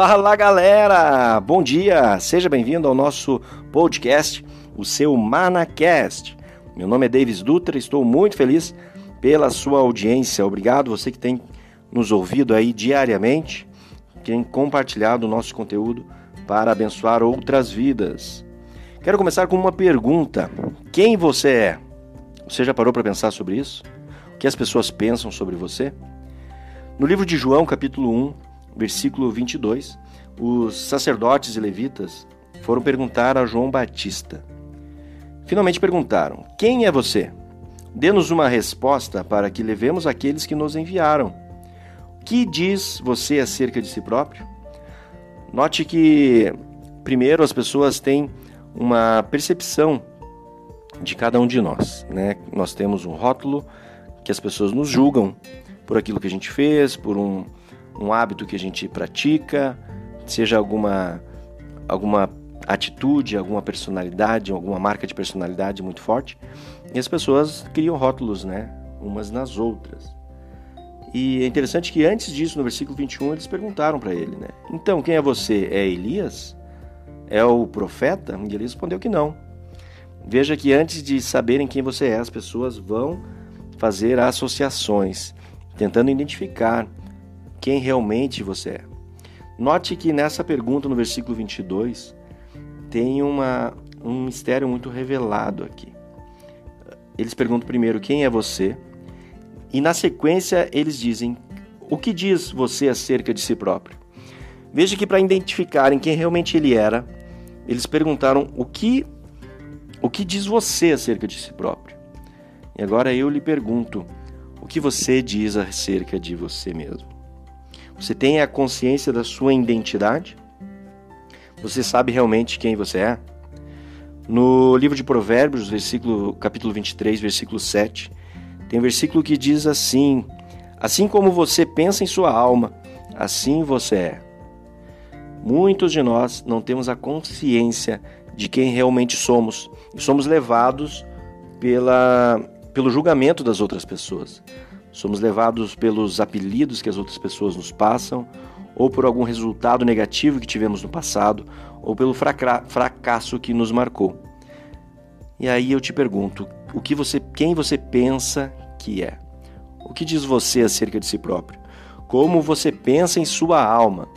Fala galera! Bom dia! Seja bem-vindo ao nosso podcast, o seu Manacast. Meu nome é Davis Dutra, estou muito feliz pela sua audiência. Obrigado você que tem nos ouvido aí diariamente, tem compartilhado o nosso conteúdo para abençoar outras vidas. Quero começar com uma pergunta: quem você é? Você já parou para pensar sobre isso? O que as pessoas pensam sobre você? No livro de João, capítulo 1, versículo 22, os sacerdotes e levitas foram perguntar a João Batista. Finalmente perguntaram: Quem é você? Dê-nos uma resposta para que levemos aqueles que nos enviaram. O que diz você acerca de si próprio? Note que, primeiro, as pessoas têm uma percepção de cada um de nós. Né? Nós temos um rótulo que as pessoas nos julgam por aquilo que a gente fez, por um, um hábito que a gente pratica, seja alguma, alguma atitude, alguma personalidade, alguma marca de personalidade muito forte. E as pessoas criam rótulos, né? Umas nas outras. E é interessante que antes disso, no versículo 21, eles perguntaram para ele, né? Então, quem é você? É Elias? É o profeta? E ele respondeu que não. Veja que antes de saberem quem você é, as pessoas vão fazer associações, tentando identificar quem realmente você é. Note que nessa pergunta, no versículo 22, tem uma, um mistério muito revelado aqui. Eles perguntam primeiro quem é você, e na sequência eles dizem o que diz você acerca de si próprio. Veja que para identificarem quem realmente ele era, eles perguntaram o que o que diz você acerca de si próprio. E agora eu lhe pergunto, o que você diz acerca de você mesmo? Você tem a consciência da sua identidade? Você sabe realmente quem você é? No livro de Provérbios, versículo, capítulo 23, versículo 7, tem um versículo que diz assim: Assim como você pensa em sua alma, assim você é. Muitos de nós não temos a consciência de quem realmente somos e somos levados pela, pelo julgamento das outras pessoas. Somos levados pelos apelidos que as outras pessoas nos passam, ou por algum resultado negativo que tivemos no passado, ou pelo fracasso que nos marcou. E aí eu te pergunto, o que você, quem você pensa que é? O que diz você acerca de si próprio? Como você pensa em sua alma?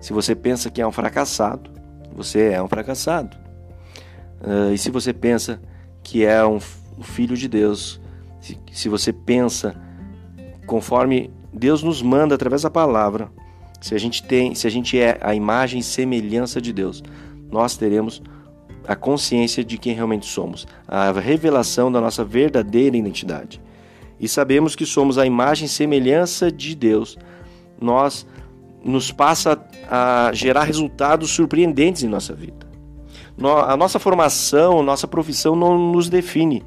Se você pensa que é um fracassado, você é um fracassado. Uh, e se você pensa que é um filho de Deus, se, se você pensa conforme Deus nos manda através da palavra, se a gente tem, se a gente é a imagem e semelhança de Deus, nós teremos a consciência de quem realmente somos, a revelação da nossa verdadeira identidade. E sabemos que somos a imagem e semelhança de Deus. Nós nos passa a gerar resultados surpreendentes em nossa vida. A nossa formação, nossa profissão não nos define.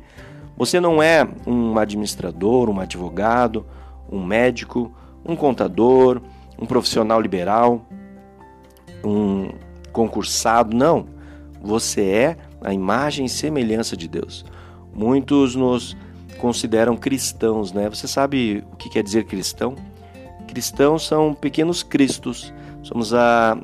Você não é um administrador, um advogado, um médico, um contador, um profissional liberal, um concursado, não. Você é a imagem e semelhança de Deus. Muitos nos consideram cristãos, né? Você sabe o que quer dizer cristão? Cristãos são pequenos cristos. Somos a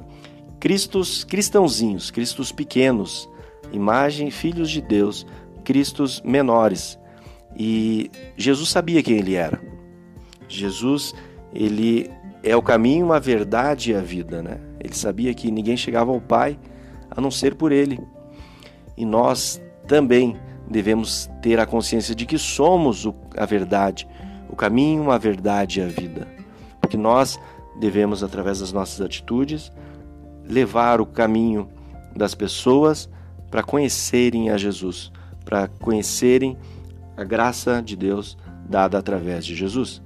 cristos cristãozinhos, cristos pequenos, imagem filhos de Deus cristos menores. E Jesus sabia quem ele era. Jesus, ele é o caminho, a verdade e a vida, né? Ele sabia que ninguém chegava ao Pai a não ser por ele. E nós também devemos ter a consciência de que somos a verdade, o caminho, a verdade e a vida. Porque nós devemos, através das nossas atitudes, levar o caminho das pessoas para conhecerem a Jesus para conhecerem a graça de Deus dada através de Jesus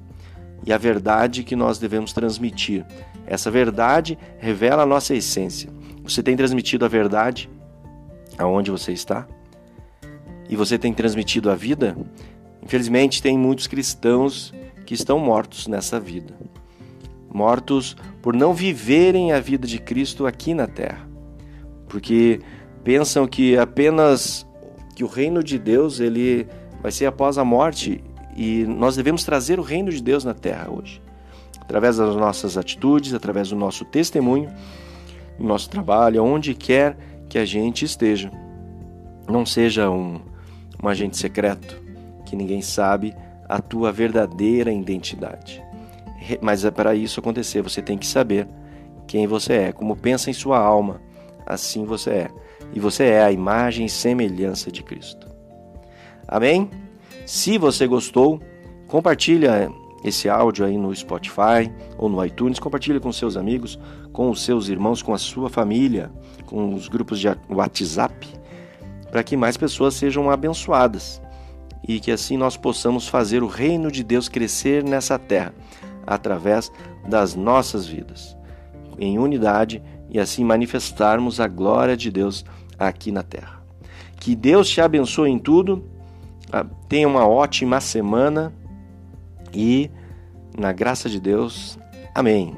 e a verdade que nós devemos transmitir. Essa verdade revela a nossa essência. Você tem transmitido a verdade aonde você está? E você tem transmitido a vida? Infelizmente, tem muitos cristãos que estão mortos nessa vida. Mortos por não viverem a vida de Cristo aqui na terra. Porque pensam que apenas que o reino de Deus ele vai ser após a morte e nós devemos trazer o reino de Deus na terra hoje. através das nossas atitudes, através do nosso testemunho, no nosso trabalho, onde quer que a gente esteja. Não seja um, um agente secreto que ninguém sabe a tua verdadeira identidade. Mas é para isso acontecer, você tem que saber quem você é, como pensa em sua alma, assim você é. E você é a imagem e semelhança de Cristo. Amém? Se você gostou, compartilha esse áudio aí no Spotify ou no iTunes, compartilha com seus amigos, com os seus irmãos, com a sua família, com os grupos de WhatsApp, para que mais pessoas sejam abençoadas e que assim nós possamos fazer o reino de Deus crescer nessa terra através das nossas vidas, em unidade e assim manifestarmos a glória de Deus aqui na terra. Que Deus te abençoe em tudo, ah, tenha uma ótima semana e, na graça de Deus, amém.